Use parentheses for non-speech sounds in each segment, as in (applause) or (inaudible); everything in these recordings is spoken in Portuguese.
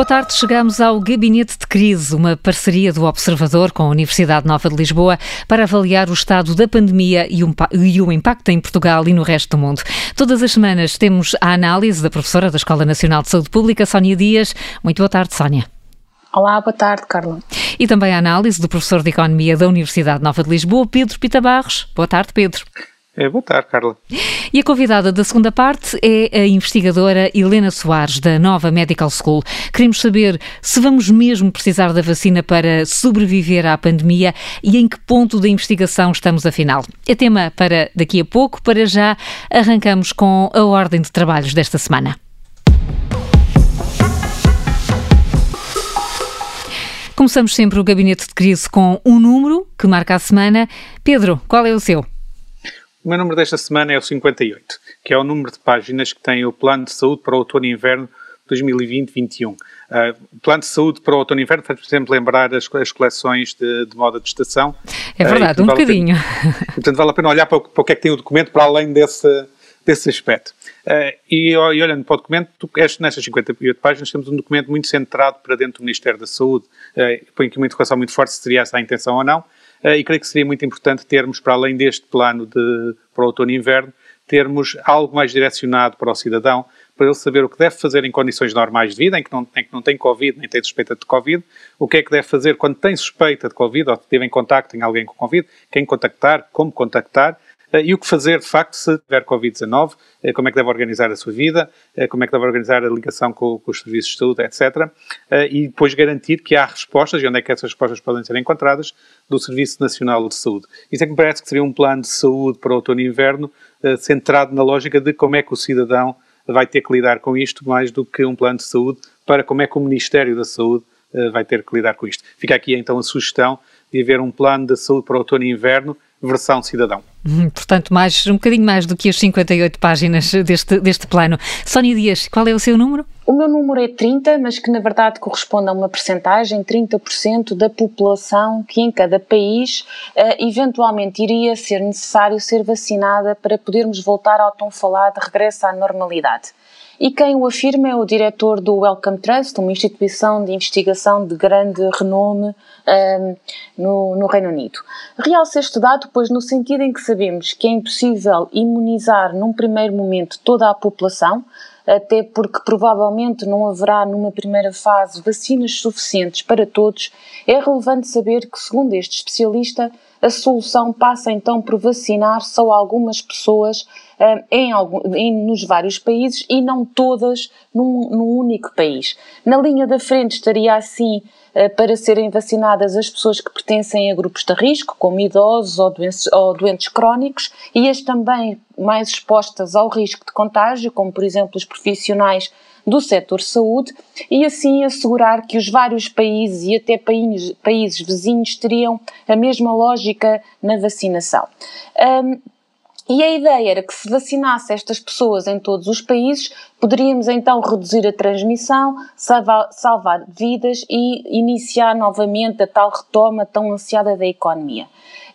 Boa tarde, chegamos ao Gabinete de Crise, uma parceria do Observador com a Universidade Nova de Lisboa para avaliar o estado da pandemia e o impacto em Portugal e no resto do mundo. Todas as semanas temos a análise da professora da Escola Nacional de Saúde Pública, Sónia Dias. Muito boa tarde, Sónia. Olá, boa tarde, Carla. E também a análise do professor de Economia da Universidade Nova de Lisboa, Pedro Pita Barros. Boa tarde, Pedro. É, boa tarde, Carla. E a convidada da segunda parte é a investigadora Helena Soares, da Nova Medical School. Queremos saber se vamos mesmo precisar da vacina para sobreviver à pandemia e em que ponto da investigação estamos afinal. É tema para daqui a pouco. Para já, arrancamos com a ordem de trabalhos desta semana. Começamos sempre o gabinete de crise com um número que marca a semana. Pedro, qual é o seu? O meu número desta semana é o 58, que é o número de páginas que tem o Plano de Saúde para o Outono e Inverno 2020-21. Uh, o plano de saúde para o outono e inverno faz, por exemplo, lembrar as, as coleções de, de, moda de estação. É verdade, uh, um vale bocadinho. Pena, (laughs) portanto, vale a pena olhar para o, para o, que é que tem o documento para além desse, desse aspecto. Uh, e, e, olhando para o documento, este, nestas 58 páginas temos um documento muito centrado para dentro do Ministério da Saúde. Uh, põe aqui uma interrogação muito forte se seria essa a intenção ou não. Uh, e creio que seria muito importante termos, para além deste plano de, para o outono e inverno, termos algo mais direcionado para o cidadão, para ele saber o que deve fazer em condições normais de vida, em que não, em que não tem Covid, nem tem suspeita de Covid, o que é que deve fazer quando tem suspeita de Covid ou esteve em contacto em alguém com Covid, quem contactar, como contactar, eh, e o que fazer, de facto, se tiver Covid-19, eh, como é que deve organizar a sua vida, eh, como é que deve organizar a ligação com, com, os serviços de saúde, etc. E depois garantir que há respostas, e onde é que essas respostas podem ser encontradas, do Serviço Nacional de Saúde. Isso é que me parece que seria um plano de saúde para outono e inverno, centrado na lógica de como é que o cidadão vai ter que lidar com isto, mais do que um plano de saúde, para como é que o Ministério da Saúde vai ter que lidar com isto. Fica aqui então a sugestão de haver um plano de saúde para outono e inverno, versão cidadão. Hum, portanto, mais, um bocadinho mais do que as 58 páginas deste, deste plano. Sónia Dias, qual é o seu número? O meu número é 30, mas que na verdade corresponde a uma percentagem, 30% da população que em cada país uh, eventualmente iria ser necessário ser vacinada para podermos voltar ao tão falado regresso à normalidade. E quem o afirma é o diretor do Wellcome Trust, uma instituição de investigação de grande renome um, ehm, no, no, Reino Unido. Realça este dado, pois, no sentido em que sabemos que é impossível imunizar num primeiro momento toda a população, até porque provavelmente não haverá numa primeira fase vacinas suficientes para todos, é relevante saber que, segundo este especialista, a solução passa então por vacinar só algumas pessoas uh, em, em, nos vários países e não todas num, num único país. Na linha da frente estaria assim para serem vacinadas as pessoas que pertencem a grupos de risco, como idosos ou doentes, ou doentes crónicos, e as também mais expostas ao risco de contágio, como por exemplo os profissionais do setor saúde e assim assegurar que os vários países e até países, países vizinhos teriam a mesma lógica na vacinação. Um, e a ideia era que se vacinasse estas pessoas em todos os países, poderíamos então reduzir a transmissão, salvar, salvar vidas e iniciar novamente a tal retoma tão ansiada da economia.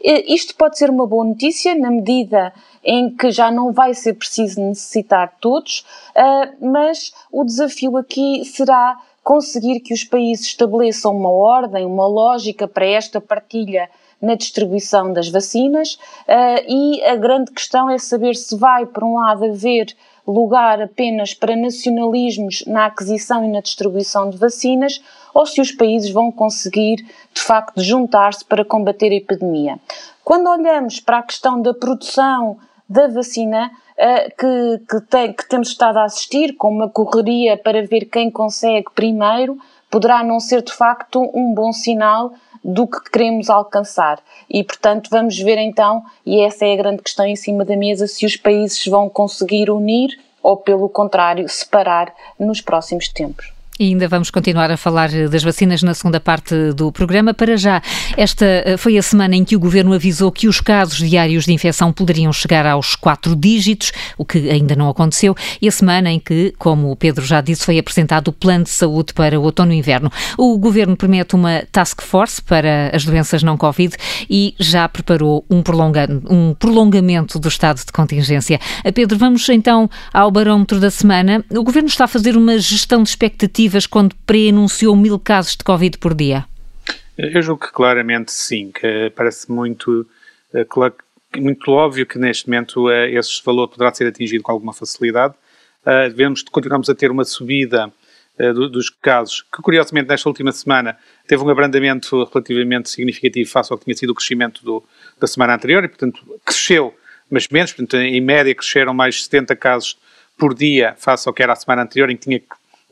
Isto pode ser uma boa notícia na medida em que já não vai ser preciso necessitar todos, ah, mas o desafio aqui será conseguir que os países estabeleçam uma ordem, uma lógica para esta partilha na distribuição das vacinas uh, e a grande questão é saber se vai, por um lado, haver lugar apenas para nacionalismos na aquisição e na distribuição de vacinas ou se os países vão conseguir, de facto, juntar-se para combater a epidemia. Quando olhamos para a questão da produção da vacina uh, que, que, tem, que temos estado a assistir, com uma correria para ver quem consegue primeiro, poderá não ser de facto um bom sinal do que queremos alcançar. E, portanto, vamos ver então, e essa é a grande questão em cima da mesa, se os países vão conseguir unir ou, pelo contrário, separar nos próximos tempos. E ainda vamos continuar a falar das vacinas na segunda parte do programa. Para já, esta eh, foi a semana em que o governo avisou que os casos diários de infecção poderiam chegar aos quatro dígitos, o que ainda não aconteceu, e a semana em que, como o Pedro já disse, foi apresentado o plano de saúde para o outono e inverno. O governo promete uma task force para as doenças não Covid e já preparou um, um prolongamento do estado de contingência. Pedro, vamos então ao barómetro da semana. O governo está a fazer uma gestão de expectativas quando pré-anunciou mil casos de Covid por dia? Eu julgo que claramente sim, que parece muito, eh, muito óbvio que neste momento eh, esse valor poderá ser atingido com alguma facilidade. Eh, devemos, continuamos a ter uma subida dos casos, que curiosamente nesta última semana teve um abrandamento relativamente significativo face ao que tinha sido o crescimento do, da semana anterior e, portanto, cresceu, mas menos, portanto, em média cresceram mais 70 casos por dia face ao que era a semana anterior, em que tinha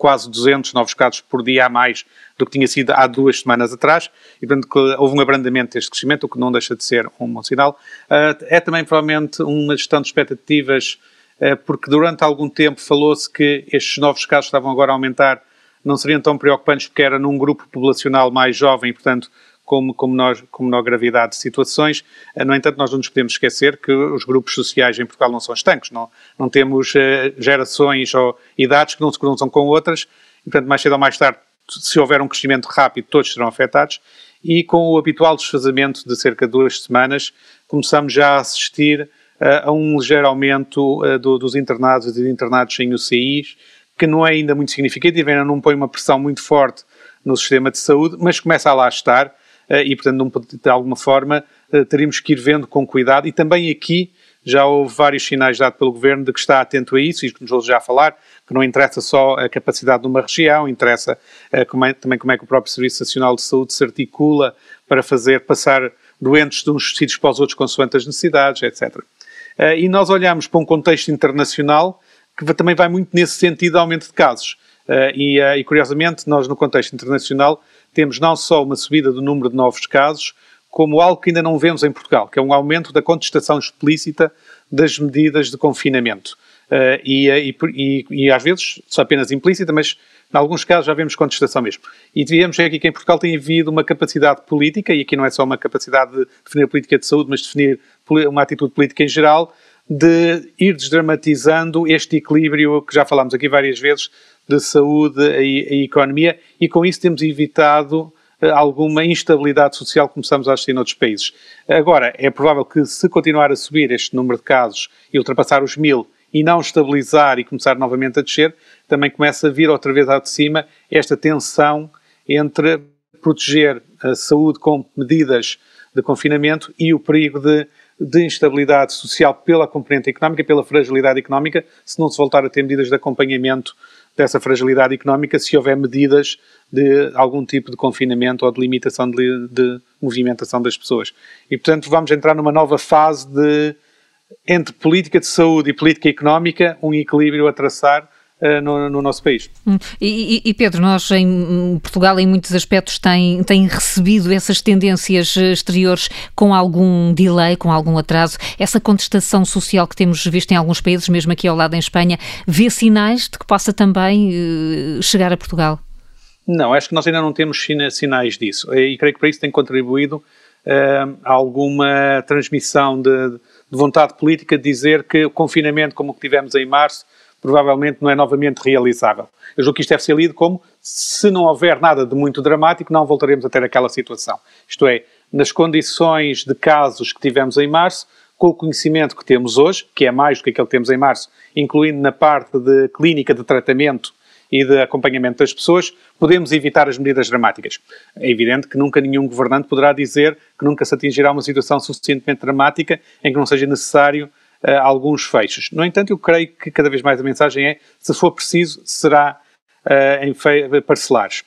quase 200 novos casos por dia a mais do que tinha sido há duas semanas atrás, e portanto houve um abrandamento deste crescimento, o que não deixa de ser um bom sinal. Uh, é também provavelmente uma gestão de expectativas, uh, porque durante algum tempo falou-se que estes novos casos estavam agora a aumentar, não seriam tão preocupantes porque era num grupo populacional mais jovem, portanto como, como, nós, com menor gravidade de situações. Uh, no entanto, nós não nos podemos esquecer que os grupos sociais em Portugal não são estancos, não, não temos gerações ou idades que não se cruzam com outras, portanto, mais cedo ou mais tarde se houver um crescimento rápido, todos serão afetados, e com o habitual desfazamento de cerca de duas semanas, começamos já a assistir uh, a um ligeiro aumento do, dos internados e de internados em UCIs, que não é ainda muito significativo, ainda não põe uma pressão muito forte no sistema de saúde, mas começa a lá estar, e portanto, de alguma forma, teríamos que ir vendo com cuidado, e também aqui já houve vários sinais dados pelo Governo de que está atento a isso, e que nos vou já falar, que não interessa só a capacidade de uma região, interessa uh, como é, também como é que o próprio Serviço Nacional de Saúde se articula para fazer passar doentes de uns sítios para os outros consoante as necessidades, etc. Eh, e nós olhamos para um contexto internacional que também vai muito nesse sentido de aumento de casos. E, e, curiosamente, nós no contexto internacional temos não só uma subida do número de novos casos, como algo que ainda não vemos em Portugal, que é um aumento da contestação explícita das medidas de confinamento. Uh, e, e, e, e, às vezes só apenas implícita, mas em alguns casos já vemos contestação mesmo. E vemos aqui que em Portugal tem havido uma capacidade política, e aqui não é só uma capacidade de definir política de saúde, mas de definir uma atitude política em geral, de ir desdramatizando este equilíbrio que já falámos aqui várias vezes de saúde e, e economia, e com isso temos evitado eh, alguma instabilidade social que começamos a assistir noutros países. Agora, é provável que se continuar a subir este número de casos e ultrapassar os mil e não estabilizar e começar novamente a descer, também começa a vir outra vez ao de cima esta tensão entre proteger a saúde com medidas de confinamento e o perigo de, de instabilidade social pela componente económica, pela fragilidade económica, se não se voltar a ter medidas de acompanhamento dessa fragilidade económica, se houver medidas de algum tipo de confinamento ou de limitação de, de movimentação das pessoas. E, portanto, vamos entrar numa nova fase de, entre política de saúde e política económica, um equilíbrio a traçar no, no, nosso país. Hum. E, e, Pedro, nós em Portugal, em muitos aspectos, tem, tem recebido essas tendências exteriores com algum delay, com algum atraso. Essa contestação social que temos visto em alguns países, mesmo aqui ao lado em Espanha, vê sinais de que possa também uh, chegar a Portugal? Não, acho que nós ainda não temos sinais disso e creio que para isso tem contribuído uh, alguma transmissão de, de, vontade política de dizer que o confinamento como o que tivemos em março provavelmente não é novamente realizável. Eu julgo que isto deve ser lido como se não houver nada de muito dramático, não voltaremos a ter aquela situação. Isto é, nas condições de casos que tivemos em março, com o conhecimento que temos hoje, que é mais do que aquele que temos em março, incluindo na parte de clínica de tratamento e de acompanhamento das pessoas, podemos evitar as medidas dramáticas. É evidente que nunca nenhum governante poderá dizer que nunca se atingirá uma situação suficientemente dramática em que não seja necessário uh, alguns fechos. No entanto, eu creio que cada vez mais a mensagem é, se for preciso, será uh, em parcelares.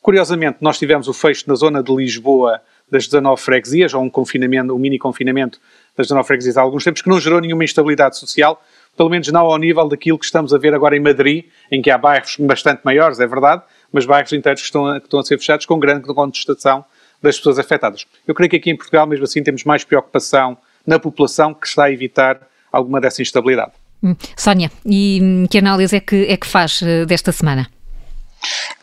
Curiosamente, nós tivemos o fecho na zona de Lisboa das 19 freguesias, ou um confinamento, um mini confinamento das 19 freguesias há alguns tempos, que não gerou nenhuma instabilidade social, pelo menos não ao nível daquilo que estamos a ver agora em Madrid, em que há bairros bastante maiores, é verdade, mas bairros inteiros que estão a, que estão a ser fechados com grande contestação das pessoas afetadas. Eu creio que aqui em Portugal, mesmo assim, temos mais preocupação na população que está a evitar alguma dessa instabilidade. Hum. Sónia, e hum, que análise é que, é que faz eh, desta semana?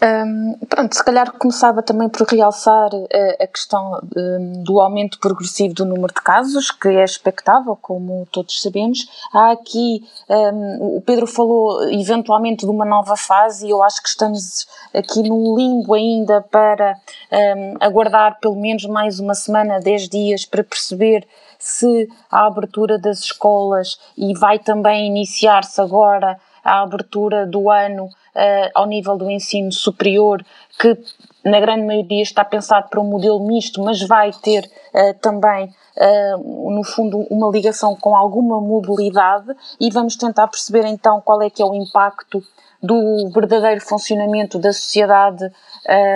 Um, pronto, se calhar começava também por realçar uh, a questão um, do aumento progressivo do número de casos, que é expectável, como todos sabemos. Há aqui, um, o Pedro falou eventualmente de uma nova fase e eu acho que estamos aqui no limbo ainda para aguardar pelo menos mais uma semana, 10 dias, para perceber se a abertura das escolas e vai também iniciar-se agora a abertura do ano ao nível do ensino superior, que na grande maioria está pensado para um modelo misto, mas vai ter também Uh, no fundo, uma ligação com alguma mobilidade e vamos tentar perceber então qual é que é o impacto do verdadeiro funcionamento da sociedade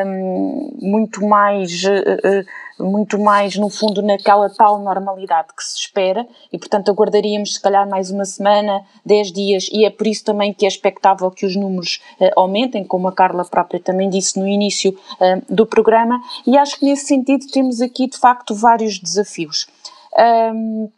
um, muito mais uh, muito mais no fundo naquela tal normalidade que se espera e portanto aguardaríamos se calhar mais uma semana, 10 dias e é por isso também que é expectável que os números uh, aumentem, como a Carla própria também disse no início uh, do programa e acho que nesse sentido temos aqui de facto vários desafios. Um,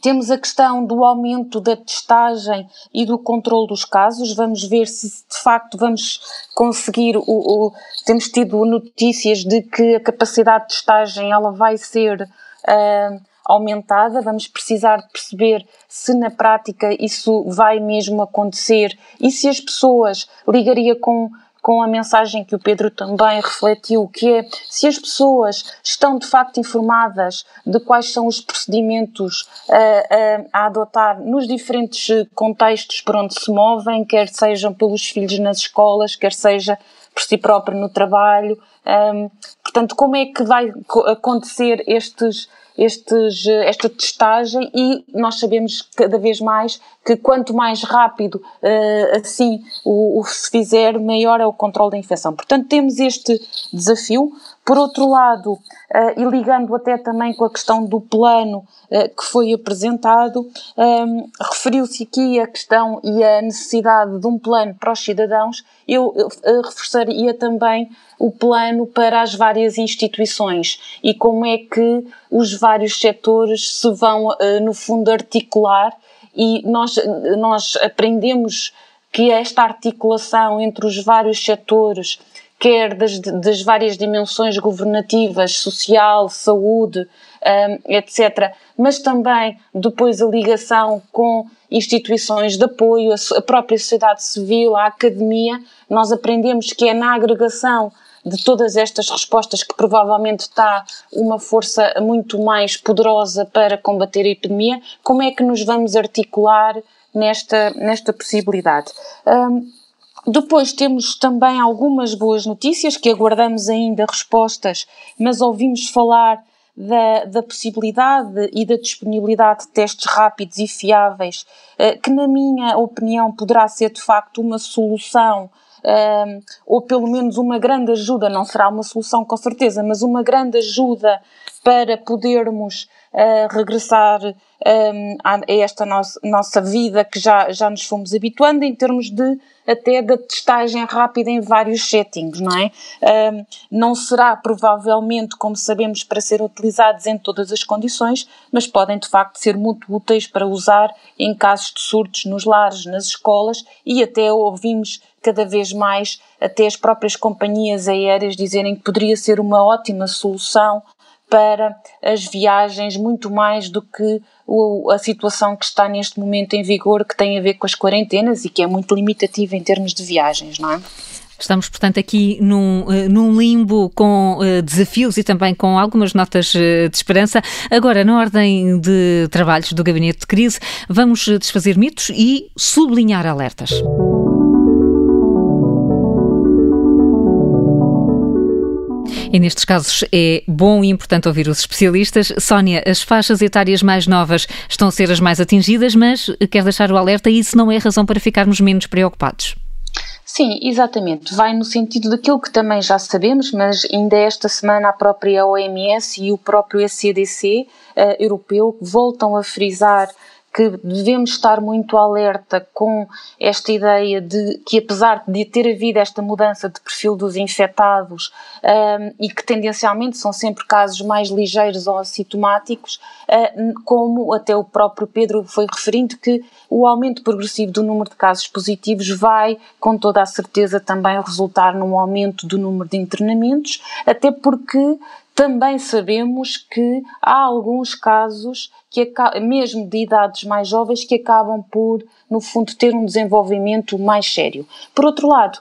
temos a questão do aumento da testagem e do controle dos casos. Vamos ver se de facto vamos conseguir. O, o, temos tido notícias de que a capacidade de testagem ela vai ser uh, aumentada. Vamos precisar de perceber se na prática isso vai mesmo acontecer e se as pessoas ligaria com com a mensagem que o Pedro também refletiu, que é se as pessoas estão de facto informadas de quais são os procedimentos a, uh, a, adotar nos diferentes contextos por onde se movem, quer sejam pelos filhos nas escolas, quer seja por si próprio no trabalho. Um, portanto, como é que vai acontecer estes estes, esta testagem e nós sabemos cada vez mais que quanto mais rápido uh, assim o, o, se fizer, maior é o controle da infecção. Portanto, temos este desafio. Por outro lado, uh, e ligando até também com a questão do plano uh, que foi apresentado, um, referiu-se aqui a questão e a necessidade de um plano para os cidadãos. Eu, eu reforçaria também o plano para as várias instituições e como é que os vários setores se vão, no fundo, articular e nós, nós aprendemos que esta articulação entre os vários setores quer das, das várias dimensões governativas, social, saúde, um, etc., mas também depois a ligação com instituições de apoio, a, a própria sociedade civil, a academia, nós aprendemos que é na agregação de todas estas respostas que provavelmente está uma força muito mais poderosa para combater a epidemia, como é que nos vamos articular nesta, nesta possibilidade? Um, depois temos também algumas boas notícias que aguardamos ainda respostas, mas ouvimos falar da, da possibilidade e da disponibilidade de testes rápidos e fiáveis, eh, que, na minha opinião, poderá ser de facto uma solução. ou pelo menos uma grande ajuda, não será uma solução com certeza, mas uma grande ajuda para podermos uh, regressar a esta nossa, vida que já, já nos fomos habituando em termos de até da testagem rápida em vários settings, não é? Não será provavelmente, como sabemos, para ser utilizados em todas as condições, mas podem de facto ser muito úteis para usar em casos de surtos nos lares, nas escolas e até ouvimos cada vez mais até as próprias companhias aéreas dizerem que poderia ser uma ótima solução para as viagens, muito mais do que o, a situação que está neste momento em vigor, que tem a ver com as quarentenas e que é muito limitativa em termos de viagens, não é? Estamos, portanto, aqui num, eh, num limbo com uh, desafios e também com algumas notas uh, de esperança. Agora, na ordem de trabalhos do Gabinete de Crise, vamos desfazer mitos e sublinhar alertas. E nestes casos é bom e importante ouvir os especialistas. Sónia, as faixas etárias mais novas estão a ser as mais atingidas, mas quer deixar o alerta e isso não é razão para ficarmos menos preocupados. Sim, exatamente. Vai no sentido daquilo que também já sabemos, mas ainda esta semana a própria OMS e o próprio ECDC uh, eh, europeu voltam a frisar que devemos estar muito alerta com esta ideia de que, apesar de ter havido esta mudança de perfil dos infectados um, e que tendencialmente são sempre casos mais ligeiros ou assintomáticos, uh, como até o próprio Pedro foi referindo, que o aumento progressivo do número de casos positivos vai, com toda a certeza, também resultar num aumento do número de internamentos, até porque também sabemos que há alguns casos que mesmo de idades mais jovens que acabam por, no fundo, ter um desenvolvimento mais sério. Por outro lado,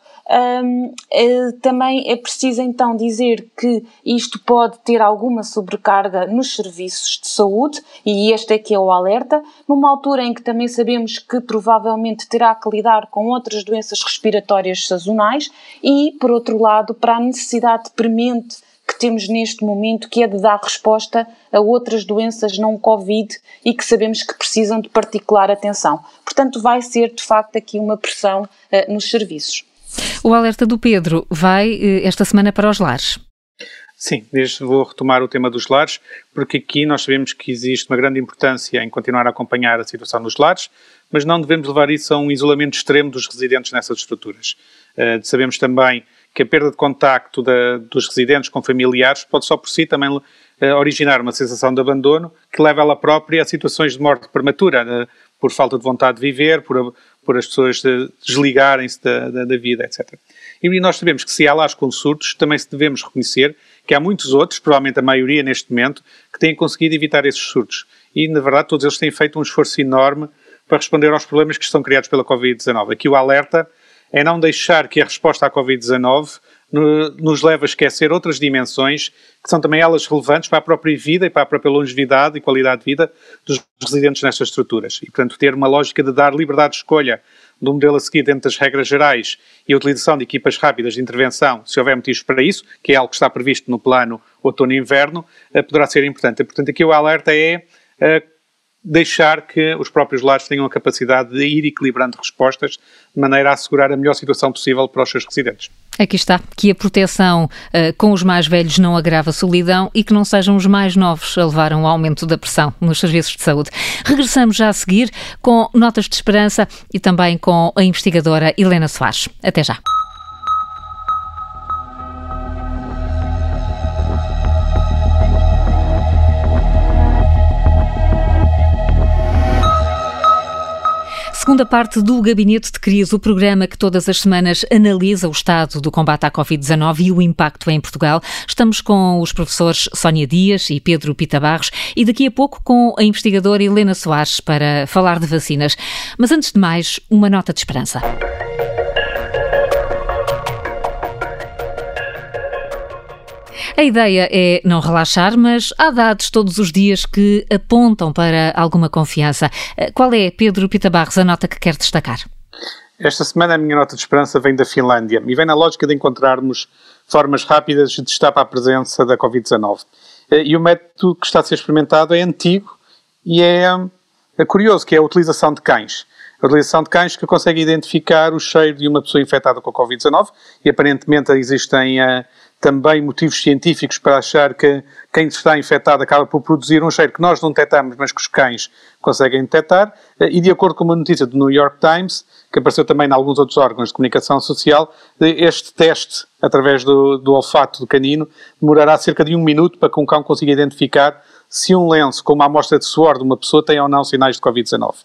hum, é, também é preciso então dizer que isto pode ter alguma sobrecarga nos serviços de saúde, e este é que é o alerta, numa altura em que também sabemos que provavelmente terá que lidar com outras doenças respiratórias sazonais, e, por outro lado, para a necessidade premente que temos neste momento, que é de dar resposta a outras doenças não Covid e que sabemos que precisam de particular atenção. Portanto, vai ser de facto aqui uma pressão uh, nos serviços. O alerta do Pedro vai uh, esta semana para os lares. Sim, desde vou retomar o tema dos lares, porque aqui nós sabemos que existe uma grande importância em continuar a acompanhar a situação nos lares, mas não devemos levar isso a um isolamento extremo dos residentes nessas estruturas. Uh, sabemos também que a perda de contacto da, dos residentes com familiares pode só por si também uh, originar uma sensação de abandono que leva ela própria a situações de morte prematura, uh, por falta de vontade de viver, por, por as pessoas uh, desligarem-se da, da, da, vida, etc. E nós sabemos que se há lá os consultos, também devemos reconhecer que há muitos outros, provavelmente a maioria neste momento, que têm conseguido evitar esses surtos. E, na verdade, todos eles têm feito um esforço enorme para responder aos problemas que estão criados pela Covid-19. Aqui o alerta é não deixar que a resposta à Covid-19 nos leve a esquecer outras dimensões que são também elas relevantes para a própria vida e para a própria longevidade e qualidade de vida dos residentes nestas estruturas. E, portanto, ter uma lógica de dar liberdade de escolha do modelo a seguir dentro das regras gerais e a utilização de equipas rápidas de intervenção, se houver motivos para isso, que é algo que está previsto no plano outono e inverno, eh, poderá ser importante. E, portanto, aqui o alerta é eh, deixar que os próprios lares tenham a capacidade de ir equilibrando respostas de maneira a assegurar a melhor situação possível para os seus residentes. Aqui está, que a proteção uh, com os mais velhos não agrava a solidão e que não sejam os mais novos a levar um aumento da pressão nos serviços de saúde. Regressamos já a seguir com notas de esperança e também com a investigadora Helena Soares. Até já. Segunda parte do Gabinete de Crise, o programa que todas as semanas analisa o estado do combate à Covid-19 e o impacto em Portugal. Estamos com os professores Sónia Dias e Pedro Pita Barros e daqui a pouco com a investigadora Helena Soares para falar de vacinas. Mas antes de mais, uma nota de esperança. A ideia é não relaxar, mas há dados todos os dias que apontam para alguma confiança. Eh, qual é, Pedro Pita Barros, a nota que quer destacar? Esta semana a minha nota de esperança vem da Finlândia e vem na lógica de encontrarmos formas rápidas de destapar a presença da Covid-19. Eh, e o método que está a ser experimentado é antigo e é, é curioso, que é a utilização de cães a utilização de cães que consegue identificar o cheiro de uma pessoa infectada com a Covid-19 e aparentemente existem uh, também motivos científicos para achar que quem está infectado acaba por produzir um cheiro que nós não detectamos, mas que os cães conseguem detectar. E de acordo com uma notícia do New York Times, que apareceu também em alguns outros órgãos de comunicação social, este teste, através do, do olfato do canino, demorará cerca de um minuto para que um cão consiga identificar se um lenço com uma amostra de suor de uma pessoa tem ou não sinais de Covid-19.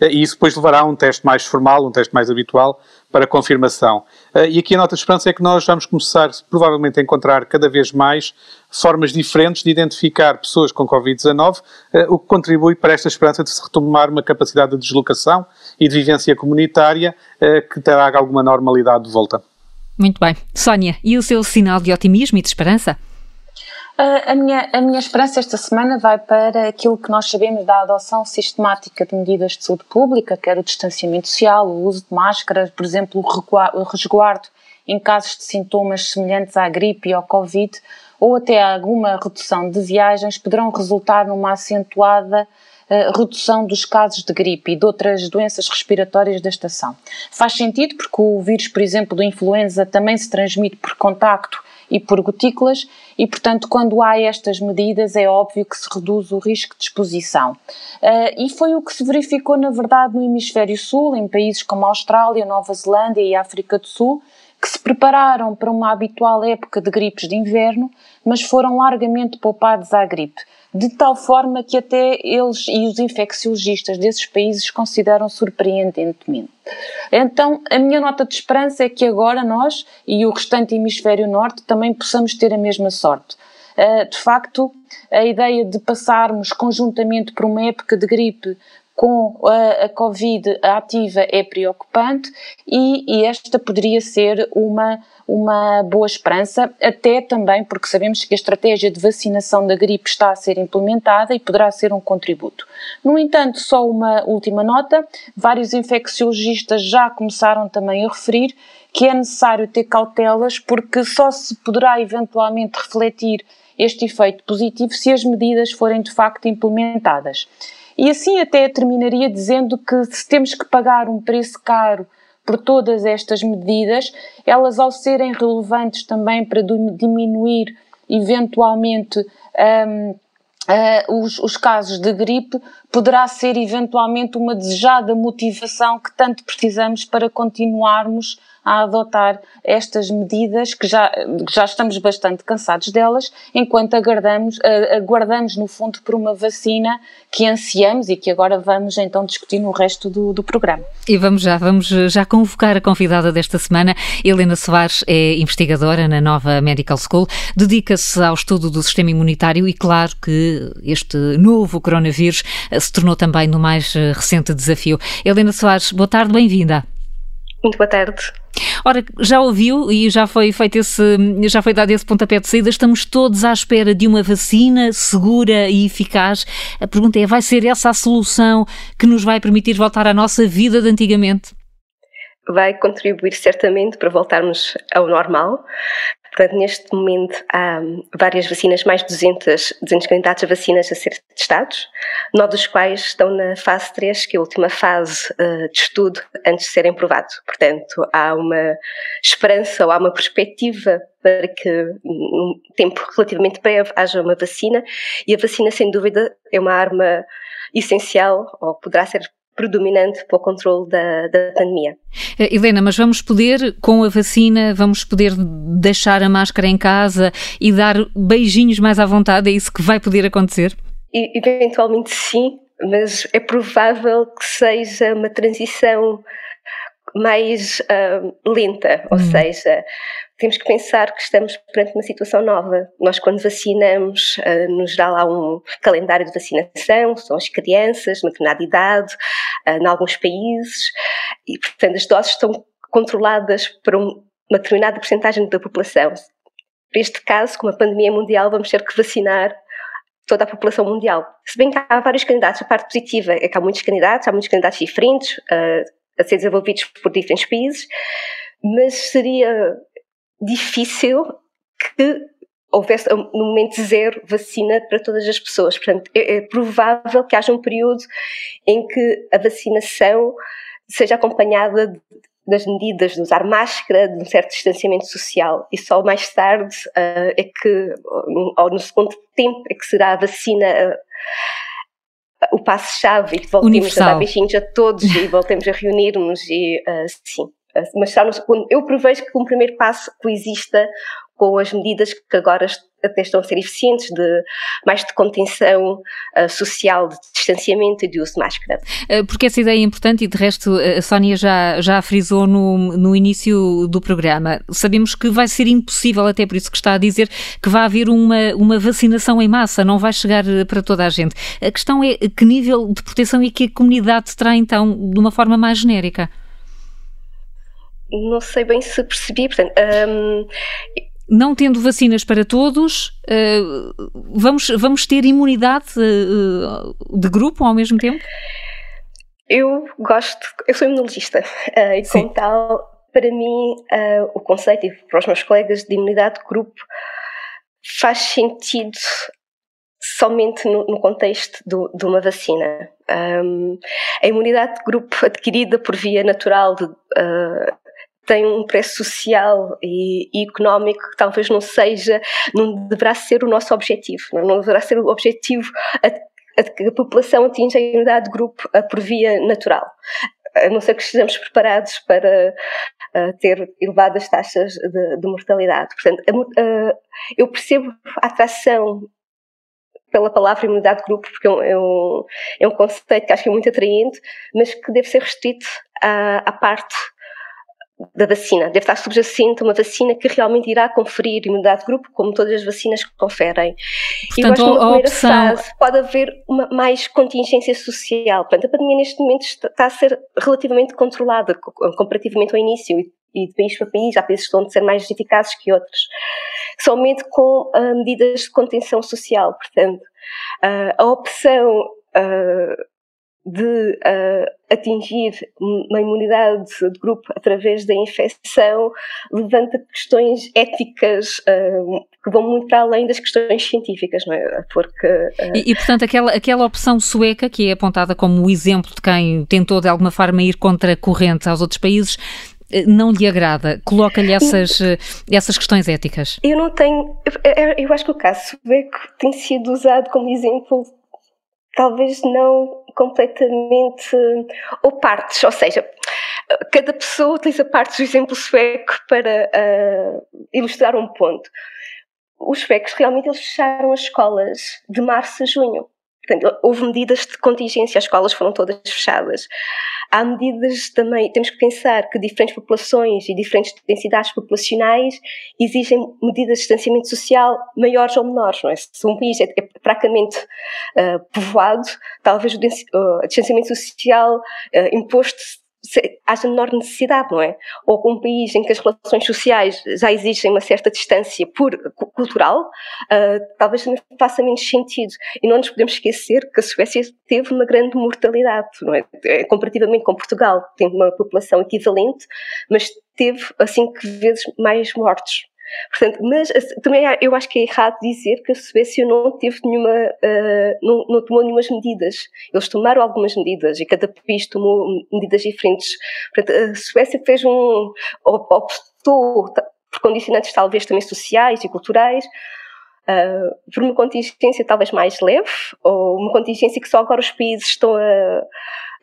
E isso depois levará a um teste mais formal, um teste mais habitual, para confirmação. Eh, e aqui a nota de esperança é que nós vamos começar, provavelmente, a encontrar cada vez mais formas diferentes de identificar pessoas com Covid-19, eh, o que contribui para esta esperança de se retomar uma capacidade de deslocação e de vivência comunitária eh, que traga alguma normalidade de volta. Muito bem. Sónia, e o seu sinal de otimismo e de esperança? A minha, a minha esperança esta semana vai para aquilo que nós sabemos da adoção sistemática de medidas de saúde pública, quer o distanciamento social, o uso de máscaras, por exemplo, o resguardo em casos de sintomas semelhantes à gripe e ao Covid, ou até alguma redução de viagens, poderão resultar numa acentuada uh, redução dos casos de gripe e de outras doenças respiratórias da estação. Faz sentido porque o vírus, por exemplo, da influenza também se transmite por contacto e por gotículas, e portanto, quando há estas medidas, é óbvio que se reduz o risco de exposição. Uh, e foi o que se verificou, na verdade, no Hemisfério Sul, em países como a Austrália, Nova Zelândia e África do Sul, que se prepararam para uma habitual época de gripes de inverno, mas foram largamente poupados à gripe de tal forma que até eles e os infecciologistas desses países consideram surpreendentemente. Então, a minha nota de esperança é que agora nós e o restante hemisfério norte também possamos ter a mesma sorte. de facto, a ideia de passarmos conjuntamente por uma época de gripe com a, a Covid ativa é preocupante e, e, esta poderia ser uma, uma boa esperança, até também porque sabemos que a estratégia de vacinação da gripe está a ser implementada e poderá ser um contributo. No entanto, só uma última nota: vários infecciologistas já começaram também a referir que é necessário ter cautelas porque só se poderá eventualmente refletir este efeito positivo se as medidas forem de facto implementadas. E assim até terminaria dizendo que se temos que pagar um preço caro por todas estas medidas, elas ao serem relevantes também para diminuir eventualmente um, Uh, os, os, casos de gripe, poderá ser eventualmente uma desejada motivação que tanto precisamos para continuarmos a adotar estas medidas, que já, já estamos bastante cansados delas, enquanto aguardamos, aguardamos, no fundo, por uma vacina que ansiamos e que agora vamos então discutir no resto do, do programa. E vamos já, vamos já convocar a convidada desta semana. Helena Soares é investigadora na nova Medical School, dedica-se ao estudo do sistema imunitário e, claro, que este novo coronavírus se tornou também no mais recente desafio. Helena Soares, boa tarde, bem-vinda. Muito boa tarde. Ora, já ouviu e já foi feito esse, já foi dado esse pontapé de saída, estamos todos à espera de uma vacina segura e eficaz. A pergunta é, vai ser essa a solução que nos vai permitir voltar à nossa vida de antigamente? Vai contribuir certamente para voltarmos ao normal, Portanto, neste momento há várias vacinas, mais de 200, 200 candidatos a vacinas a ser testados, nove dos quais estão na fase 3, que é a última fase uh, de estudo antes de serem provados. Portanto, há uma esperança ou há uma perspectiva para que, num tempo relativamente breve, haja uma vacina, e a vacina, sem dúvida, é uma arma essencial, ou poderá ser predominante para o controle da, da pandemia. Eh, Helena, mas vamos poder, com a vacina, vamos poder deixar a máscara em casa e dar beijinhos mais à vontade? É isso que vai poder acontecer? E, eventualmente sim, mas é provável que seja uma transição mais uh, lenta, ou hum. seja, temos que pensar que estamos perante uma situação nova. Nós, quando vacinamos, uh, nos dá lá um calendário de vacinação, são as crianças, uma determinada idade, uh, em alguns países, e, portanto, as doses estão controladas para um, uma determinada porcentagem da população. Para este caso, com a pandemia mundial, vamos ter que vacinar toda a população mundial. Se bem que há vários candidatos, a parte positiva é que há muitos candidatos, há muitos candidatos diferentes, uh, a ser desenvolvidos por diferentes países, mas seria difícil que houvesse no momento zero vacina para todas as pessoas. Portanto, é, é, provável que haja um período em que a vacinação seja acompanhada das medidas de usar máscara, de um certo distanciamento social. E só mais tarde uh, é que, ou no segundo tempo, é que será a vacina. Uh, o passo-chave e que voltemos Universal. a dar beijinhos a todos e voltemos a reunirmos e uh, sim. Mas eu prevejo que um primeiro passo coexista com as medidas que agora até estão a ser eficientes, de mais de contenção uh, social, de distanciamento e de uso de máscara. Uh, porque essa ideia é importante e de resto a Sónia já, já frisou no, no início do programa. Sabemos que vai ser impossível, até por isso que está a dizer, que vai haver uma, uma vacinação em massa, não vai chegar para toda a gente. A questão é que nível de proteção é que a comunidade terá então de uma forma mais genérica? Não sei bem se percebi, portanto, um, não tendo vacinas para todos, uh, vamos, vamos ter imunidade uh, de grupo ao mesmo tempo? Eu gosto, eu sou imunologista e como tal, para mim, o conceito e para os meus colegas de imunidade de grupo faz sentido somente no, no contexto do, de uma vacina. Um, a imunidade de grupo adquirida por via natural de, uh, tem um preço social e, e, económico que talvez não seja, não deverá ser o nosso objetivo, não, não deverá ser o objetivo a, a, que a população atinja a imunidade de grupo a, por via natural. A não ser que estejamos preparados para ter elevadas taxas de, de mortalidade. Portanto, uh, eu percebo a atração pela palavra imunidade de grupo, porque é um, é um, é um conceito que acho que é muito atraente, mas que deve ser restrito à, à parte da vacina. Deve estar subjacente a uma vacina que realmente irá conferir imunidade de grupo, como todas as vacinas que conferem. Portanto, e eu acho que numa primeira opção... fase pode haver uma mais contingência social. Portanto, a pandemia neste momento está a ser relativamente controlada comparativamente ao início e de país para país. Há países que estão a ser mais eficazes que outros. Somente com uh, medidas de contenção social. Portanto, uh, a opção uh, de uh, atingir uma imunidade de grupo através da infecção levanta questões éticas uh, que vão muito para além das questões científicas, não é? Porque, uh... e, e, portanto, aquela, aquela opção sueca, que é apontada como o exemplo de quem tentou de alguma forma ir contra a corrente aos outros países, não lhe agrada? Coloca-lhe essas, essas questões éticas? Eu não tenho. Eu, eu acho que o caso sueco tem sido usado como exemplo talvez não completamente ou partes, ou seja, cada pessoa utiliza partes do exemplo sueco para uh, ilustrar um ponto. Os suecos realmente eles fecharam as escolas de março a junho. Portanto, houve medidas de contingência, as escolas foram todas fechadas. Há medidas também, temos que pensar que diferentes populações e diferentes densidades populacionais exigem medidas de distanciamento social maiores ou menores, não é? Se um país é, é fracamente uh, povoado, talvez o, uh, distanciamento social uh, imposto haja menor necessidade, não é? Ou com um país em que as relações sociais já exigem uma certa distância por, cultural, uh, talvez também faça menos sentido. E não nos podemos esquecer que a Suécia teve uma grande mortalidade, não é? é comparativamente com Portugal, tem uma população equivalente, mas teve, assim, que vezes mais mortos. Portanto, mas também eu acho que é errado dizer que a Suécia não teve nenhuma, uh, não, não, tomou nenhumas medidas. Eles tomaram algumas medidas e cada país tomou medidas diferentes. Portanto, a Suécia fez um, optou por condicionantes talvez também sociais e culturais, uh, por uma contingência talvez mais leve, ou uma contingência que só agora os países estão a,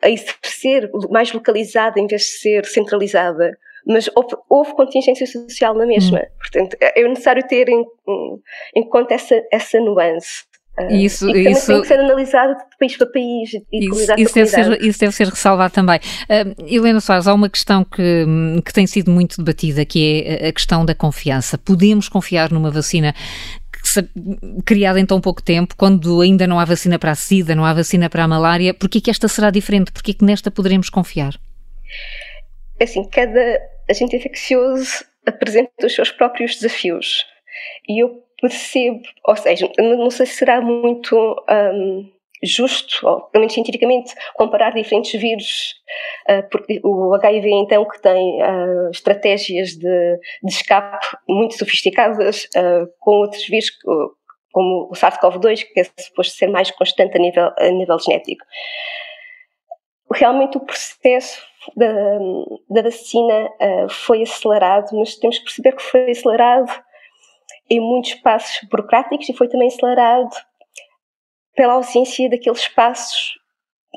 a exercer mais localizada em vez de ser centralizada mas houve, houve contingência social na mesma. Hum. Portanto, é, é necessário ter em, em conta essa, essa nuance. Ah, isso, e isso, tem que ser analisado de país para país e isso, isso deve ser Isso deve ser ressalvado também. Uh, Helena Soares, há uma questão que, que tem sido muito debatida, que é a questão da confiança. Podemos confiar numa vacina criada em tão pouco tempo, quando ainda não há vacina para a SIDA, não há vacina para a malária, porquê que esta será diferente? Porquê que nesta poderemos confiar? Assim, cada agente infeccioso apresenta os seus próprios desafios. E eu percebo, ou seja, não sei se será muito um, justo, ou pelo menos cientificamente, comparar diferentes vírus, uh, porque o HIV, então, que tem uh, estratégias de, de, escape muito sofisticadas, uh, com outros vírus, como o SARS-CoV-2, que é suposto ser mais constante a nível, a nível genético. Realmente o processo da, da vacina uh, foi acelerado, mas temos que perceber que foi acelerado em muitos passos burocráticos e foi também acelerado pela ausência daqueles espaços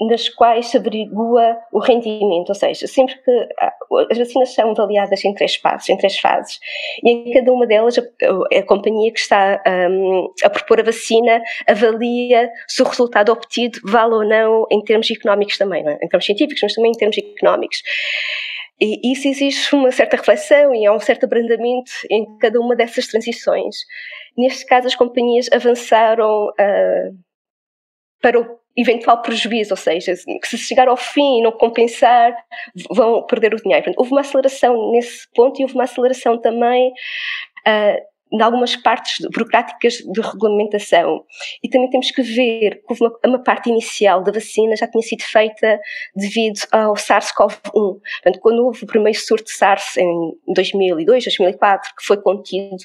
nas quais se averigua o rendimento, ou seja, sempre que as vacinas são avaliadas em três passos, em três fases, e em cada uma delas a, a companhia que está um, a propor a vacina avalia se o resultado obtido vale ou não em termos económicos também, é? em termos científicos, mas também em termos económicos. E isso exige uma certa reflexão e há um certo abrandamento em cada uma dessas transições. Neste caso, as companhias avançaram uh, para o eventual prejuízo, ou seja, se chegar ao fim e não compensar, vão perder o dinheiro. Houve uma aceleração nesse ponto e houve uma aceleração também uh, em algumas partes burocráticas de regulamentação. E também temos que ver que uma, uma, parte inicial da vacina já tinha sido feita devido ao SARS-CoV-1. Portanto, quando houve o primeiro surto de SARS em 2002, 2004, que foi contido,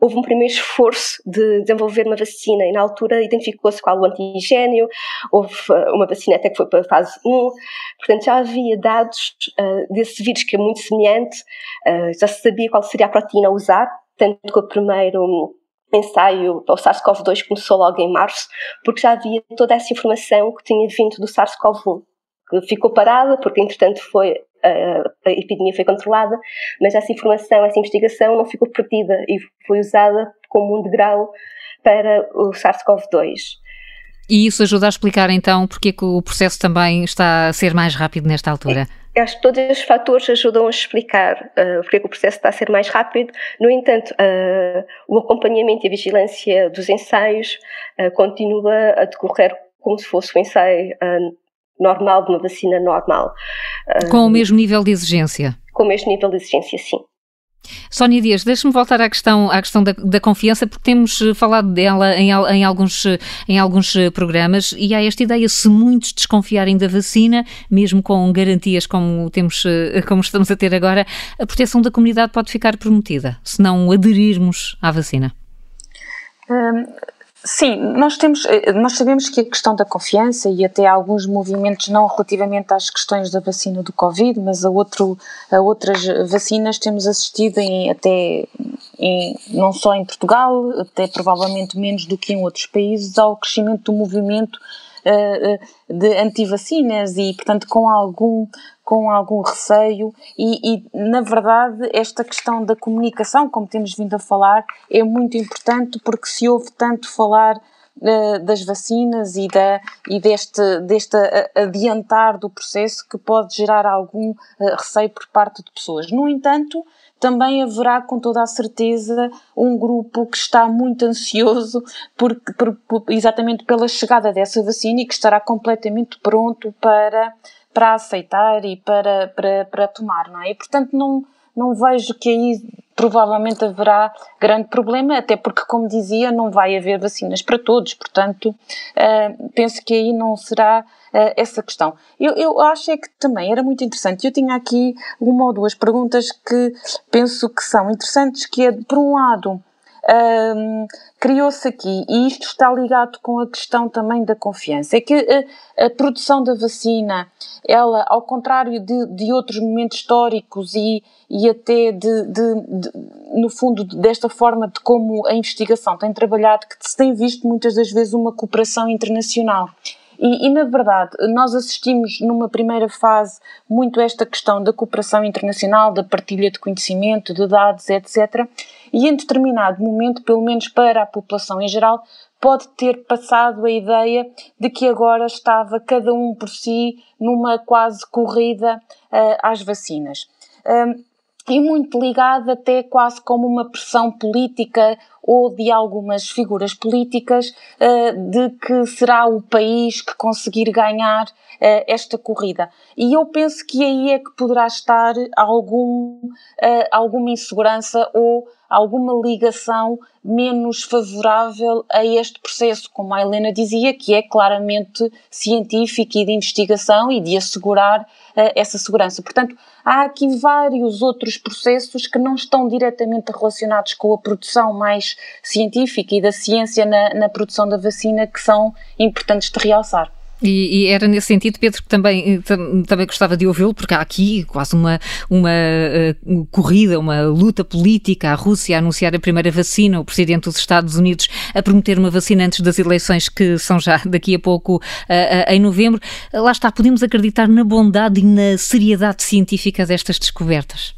houve um primeiro esforço de desenvolver uma vacina e na altura identificou-se qual o antigênio, houve uh, uma vacina até que foi para a fase 1, portanto já havia dados uh, desse vírus que é muito semelhante, uh, já se sabia qual seria a proteína a usar, tanto que o primeiro ensaio para o SARS-CoV-2 começou logo em março, porque já havia toda essa informação que tinha vindo do SARS-CoV-1, que ficou parada, porque entretanto foi, a, a epidemia foi controlada, mas essa informação, essa investigação não ficou perdida e foi usada como um degrau para o SARS-CoV-2. E isso ajuda a explicar então porque é que o processo também está a ser mais rápido nesta altura? Acho que todos estes fatores ajudam a explicar uh, porque é que o processo está a ser mais rápido. No entanto, uh, o acompanhamento e a vigilância dos ensaios uh, continua a decorrer como se fosse um ensaio normal de uma vacina normal. Com o mesmo nível de exigência? Com o mesmo nível de exigência, sim. Sónia Dias, deixe-me voltar à questão, à questão da, da, confiança, porque temos eh, falado dela em, em, alguns, eh, em alguns eh, programas e há esta ideia, se muitos desconfiarem da vacina, mesmo com garantias como, temos, como estamos a ter agora, a proteção da comunidade pode ficar prometida, se não aderirmos à vacina. Hum, Sim, nós temos, eh, nós sabemos que a questão da confiança e até alguns movimentos não relativamente às questões da vacina do Covid, mas a, outro, a outras vacinas temos assistido em, até em, não só em Portugal, até provavelmente menos do que em outros países, ao crescimento do movimento uh, de anti-vacinas e, portanto, com algum, com algum receio e, e, na verdade, esta questão da comunicação, como temos vindo a falar, é muito importante porque se ouve tanto falar uh, das vacinas e, da, e deste, deste adiantar do processo que pode gerar algum uh, receio por parte de pessoas. No entanto, também haverá com toda a certeza um grupo que está muito ansioso por, por, por, exatamente pela chegada dessa vacina e que estará completamente pronto para, para aceitar e para, para, para tomar, não é? E, portanto, não, não vejo que aí provavelmente haverá grande problema, até porque, como dizia, não vai haver vacinas para todos, portanto, uh, penso que aí não será uh, essa questão. Eu, eu acho é que também era muito interessante, eu tinha aqui uma ou duas perguntas que penso que são interessantes, que é, por um lado, um, criou-se aqui, e isto está ligado com a questão também da confiança, é que a, a produção da vacina, ela, ao contrário de, de outros momentos históricos e, e até de, de, de, no fundo, desta forma de como a investigação tem trabalhado, que se tem visto muitas das vezes uma cooperação internacional. E, e, na verdade, nós assistimos numa primeira fase muito esta questão da cooperação internacional, da partilha de conhecimento, de dados, etc. E em determinado momento, pelo menos para a população em geral, pode ter passado a ideia de que agora estava cada um por si numa quase corrida uh, às vacinas. Um, e muito ligada até quase como uma pressão política ou de algumas figuras políticas uh, de que será o país que conseguir ganhar uh, esta corrida. E eu penso que aí é que poderá estar algum, uh, alguma insegurança ou alguma ligação menos favorável a este processo, como a Helena dizia, que é claramente científico e de investigação e de assegurar essa segurança. Portanto, há aqui vários outros processos que não estão diretamente relacionados com a produção mais científica e da ciência na, na produção da vacina que são importantes de realçar. E, e, era nesse sentido, Pedro, que também, eh, também gostava de ouvi-lo, porque há aqui quase uma, uma uh, corrida, uma luta política. A Rússia a anunciar a primeira vacina, o presidente dos Estados Unidos a prometer uma vacina antes das eleições, que são já (laughs) daqui a pouco uh, uh, em novembro. Lá está, podemos acreditar na bondade e na seriedade científica destas descobertas?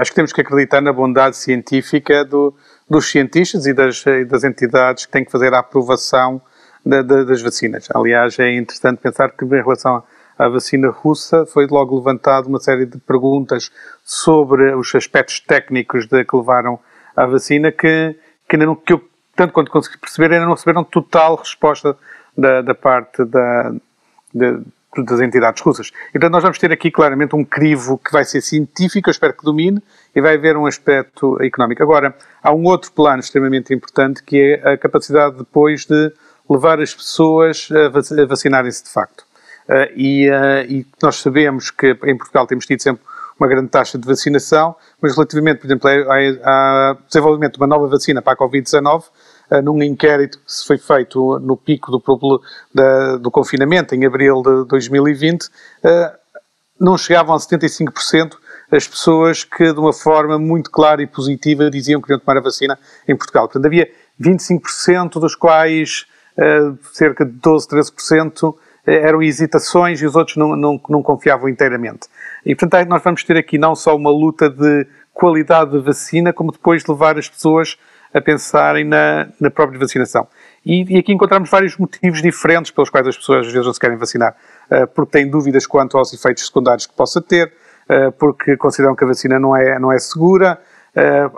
acho que temos que acreditar na bondade científica do, dos cientistas e das, e das entidades que têm que fazer a aprovação da, da, das vacinas. Aliás, é interessante pensar que, em relação à vacina russa, foi logo levantado uma série de perguntas sobre os aspectos técnicos de, que levaram à vacina que, que, ainda não, que eu, tanto quanto consegui perceber, ainda não receberam total resposta da, da parte da, de, das entidades russas. Então nós vamos ter aqui claramente um crivo que vai ser científico, eu espero que domine, e vai haver um aspecto económico. Agora, há um outro plano extremamente importante que é a capacidade depois de levar as pessoas a vacinarem-se de facto. Uh, e, uh, e, nós sabemos que em Portugal temos tido sempre uma grande taxa de vacinação, mas relativamente, por exemplo, ao desenvolvimento de uma nova vacina para a Covid-19, uh, num inquérito que se foi feito no pico do, da, do confinamento, em abril de 2020, não chegavam a 75% as pessoas que, de uma forma muito clara e positiva, diziam que queriam tomar a vacina em Portugal. Portanto, havia 25% dos quais eh, cerca de 12, 13% eh, eram hesitações e os outros não, não, não confiavam inteiramente. E, portanto, nós vamos ter aqui não só uma luta de qualidade de vacina, como depois de levar as pessoas a pensarem na, na própria vacinação. E, e, aqui encontramos vários motivos diferentes pelos quais as pessoas às vezes não se querem vacinar. porque têm dúvidas quanto aos efeitos secundários que possa ter, porque consideram que a vacina não é, não é segura.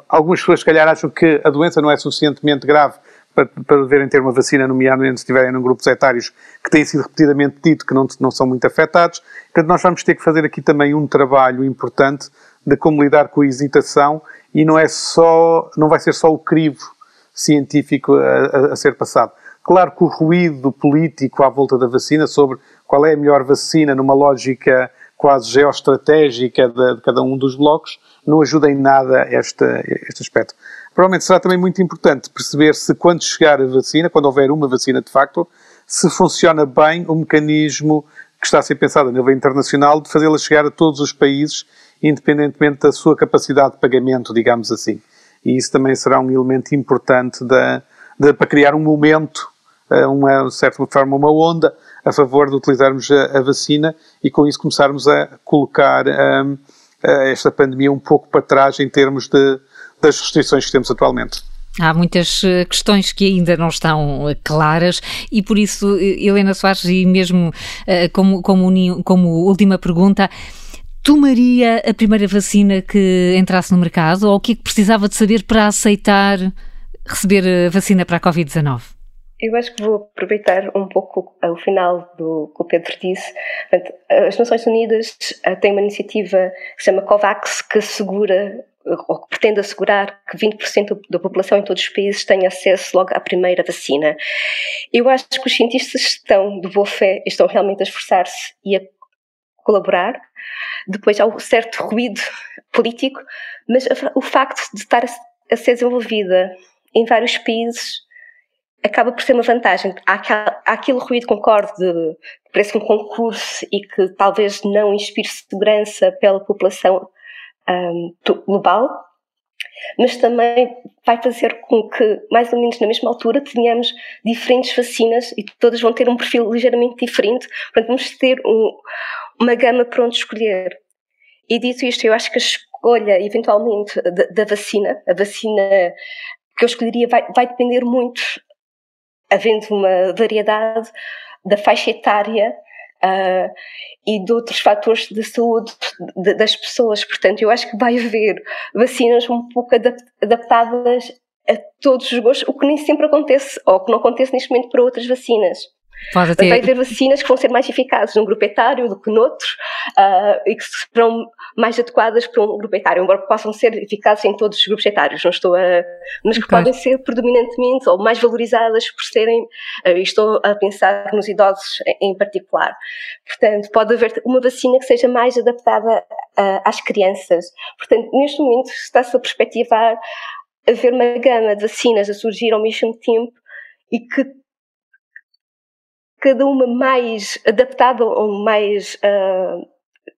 Algumas pessoas, se calhar, acham que a doença não é suficientemente grave para, para deverem ter uma vacina, nomeadamente se estiverem num grupos etários que têm sido repetidamente dito que não, não são muito afetados. Portanto, nós vamos ter que fazer aqui também um trabalho importante de como lidar com a hesitação e não é só, não vai ser só o crivo científico a, a, a ser passado. Claro que o ruído político à volta da vacina sobre qual é a melhor vacina numa lógica quase geoestratégica de, de cada um dos blocos não ajuda em nada este, este aspecto. Provavelmente será também muito importante perceber se quando chegar a vacina, quando houver uma vacina de facto, se funciona bem o mecanismo que está a ser pensado a nível internacional de fazê-la chegar a todos os países, independentemente da sua capacidade de pagamento, digamos assim. E isso também será um elemento importante da, para criar um momento, eh, uma, de certa forma, uma onda a favor de utilizarmos a, a vacina e com isso começarmos a colocar um, eh, esta pandemia um pouco para trás em termos de das restrições que temos atualmente. Há muitas eh, questões que ainda não estão eh, claras e por isso, eh, Helena Soares, e mesmo como, como, como última pergunta, tomaria a primeira vacina que entrasse no mercado ou o que é que precisava de saber para aceitar receber a vacina para a Covid-19? Eu acho que vou aproveitar um pouco o final do que o Pedro disse. As Nações Unidas têm uma iniciativa que se chama COVAX, que assegura ou que pretende assegurar que 20% da população em todos os países tenha acesso logo à primeira vacina. Eu acho que os cientistas estão de boa fé, estão realmente a esforçar-se e a colaborar. Depois há um certo ruído político, mas o facto de estar a ser desenvolvida em vários países acaba por ser uma vantagem. Há, aquele ruído, concordo, de, parece um concurso e que talvez não inspire segurança pela população um, global, mas também vai fazer com que, mais ou menos na mesma altura, tenhamos diferentes vacinas e todas vão ter um perfil ligeiramente diferente, portanto, vamos ter um, uma gama para onde escolher. E dito isto, eu acho que a escolha, eventualmente, da, da vacina, a vacina que eu escolheria, vai, vai depender muito, havendo uma variedade da faixa etária uh, e de outros fatores de saúde de, das pessoas. Portanto, eu acho que vai haver vacinas um pouco adaptadas a todos os gostos, o que nem sempre acontece, ou que não acontece neste momento para outras vacinas. Pode ter... Vai haver vacinas que vão ser mais eficazes num grupo etário do que noutros uh, e que serão mais adequadas para um grupo etário, embora possam ser eficazes em todos os grupos etários, não estou a... mas que podem ser predominantemente ou mais valorizadas por serem, uh, estou a pensar nos idosos em particular. Portanto, pode haver uma vacina que seja mais adaptada uh, às crianças. Portanto, neste momento está-se a perspectivar haver uma gama de vacinas a surgir ao mesmo tempo e que cada uma mais adaptada ou mais uh,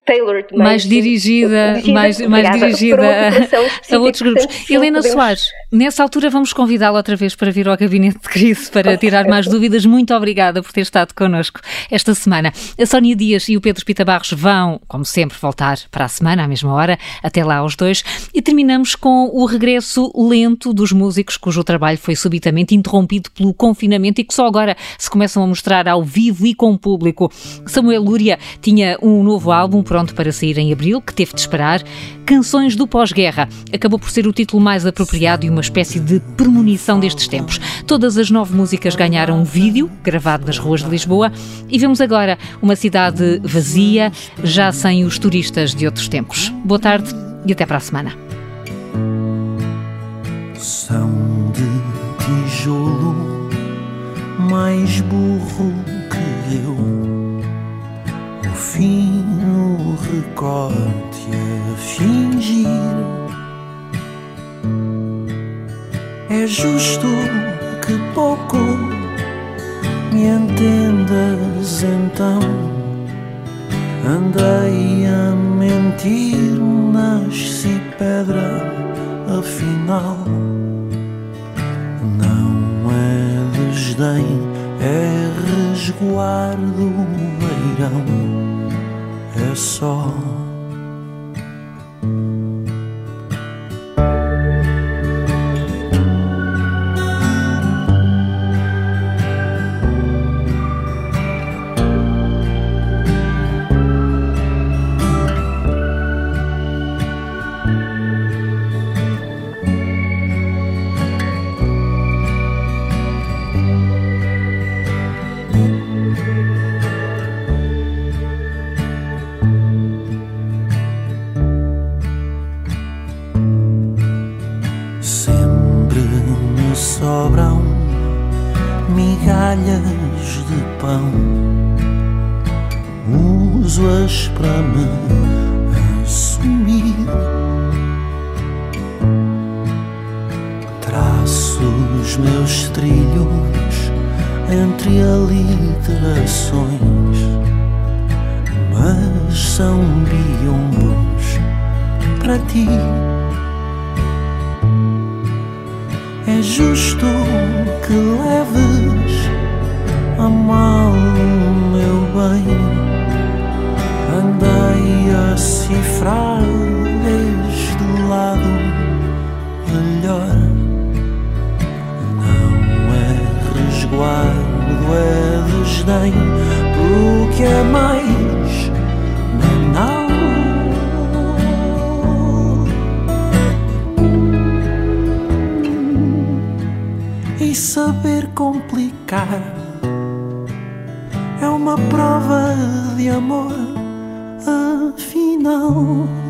tailored, mais, mais dirigida, dirigida, mais, mais dirigida a, a, outros grupos. Helena podemos... Soares, nessa altura vamos convidá-la outra vez para vir ao gabinete de crise para tirar mais dúvidas. Muito obrigada por ter estado connosco esta semana. A Sónia Dias e o Pedro Pita Barros vão, como sempre, voltar para a semana à mesma hora. Até lá os dois. E terminamos com o regresso lento dos músicos cujo trabalho foi subitamente interrompido pelo confinamento e que só agora se começam a mostrar ao vivo e com o público. Samuel Lúria tinha um novo álbum pronto para sair em abril, que teve de esperar. Canções do Pós-Guerra acabou por ser o título mais apropriado e uma espécie de premonição destes tempos. Todas as nove músicas ganharam um vídeo, gravado nas ruas de Lisboa, e vemos agora uma cidade vazia, já sem os turistas de outros tempos. Boa tarde e até para a semana. São de tijolo mais burro que eu fino recorte a fingir. É justo que pouco me entendas então. Andei a mentir, nasci pedra, afinal. Não é desdém, é resguardo beirão é só Traço os meus trilhos entre aliterações, mas são biombos para ti. É justo que leves a mal o meu bem. Andei a cifrar resguardo, é desdém, porque é mais banal. E saber complicar é uma prova de amor, afinal.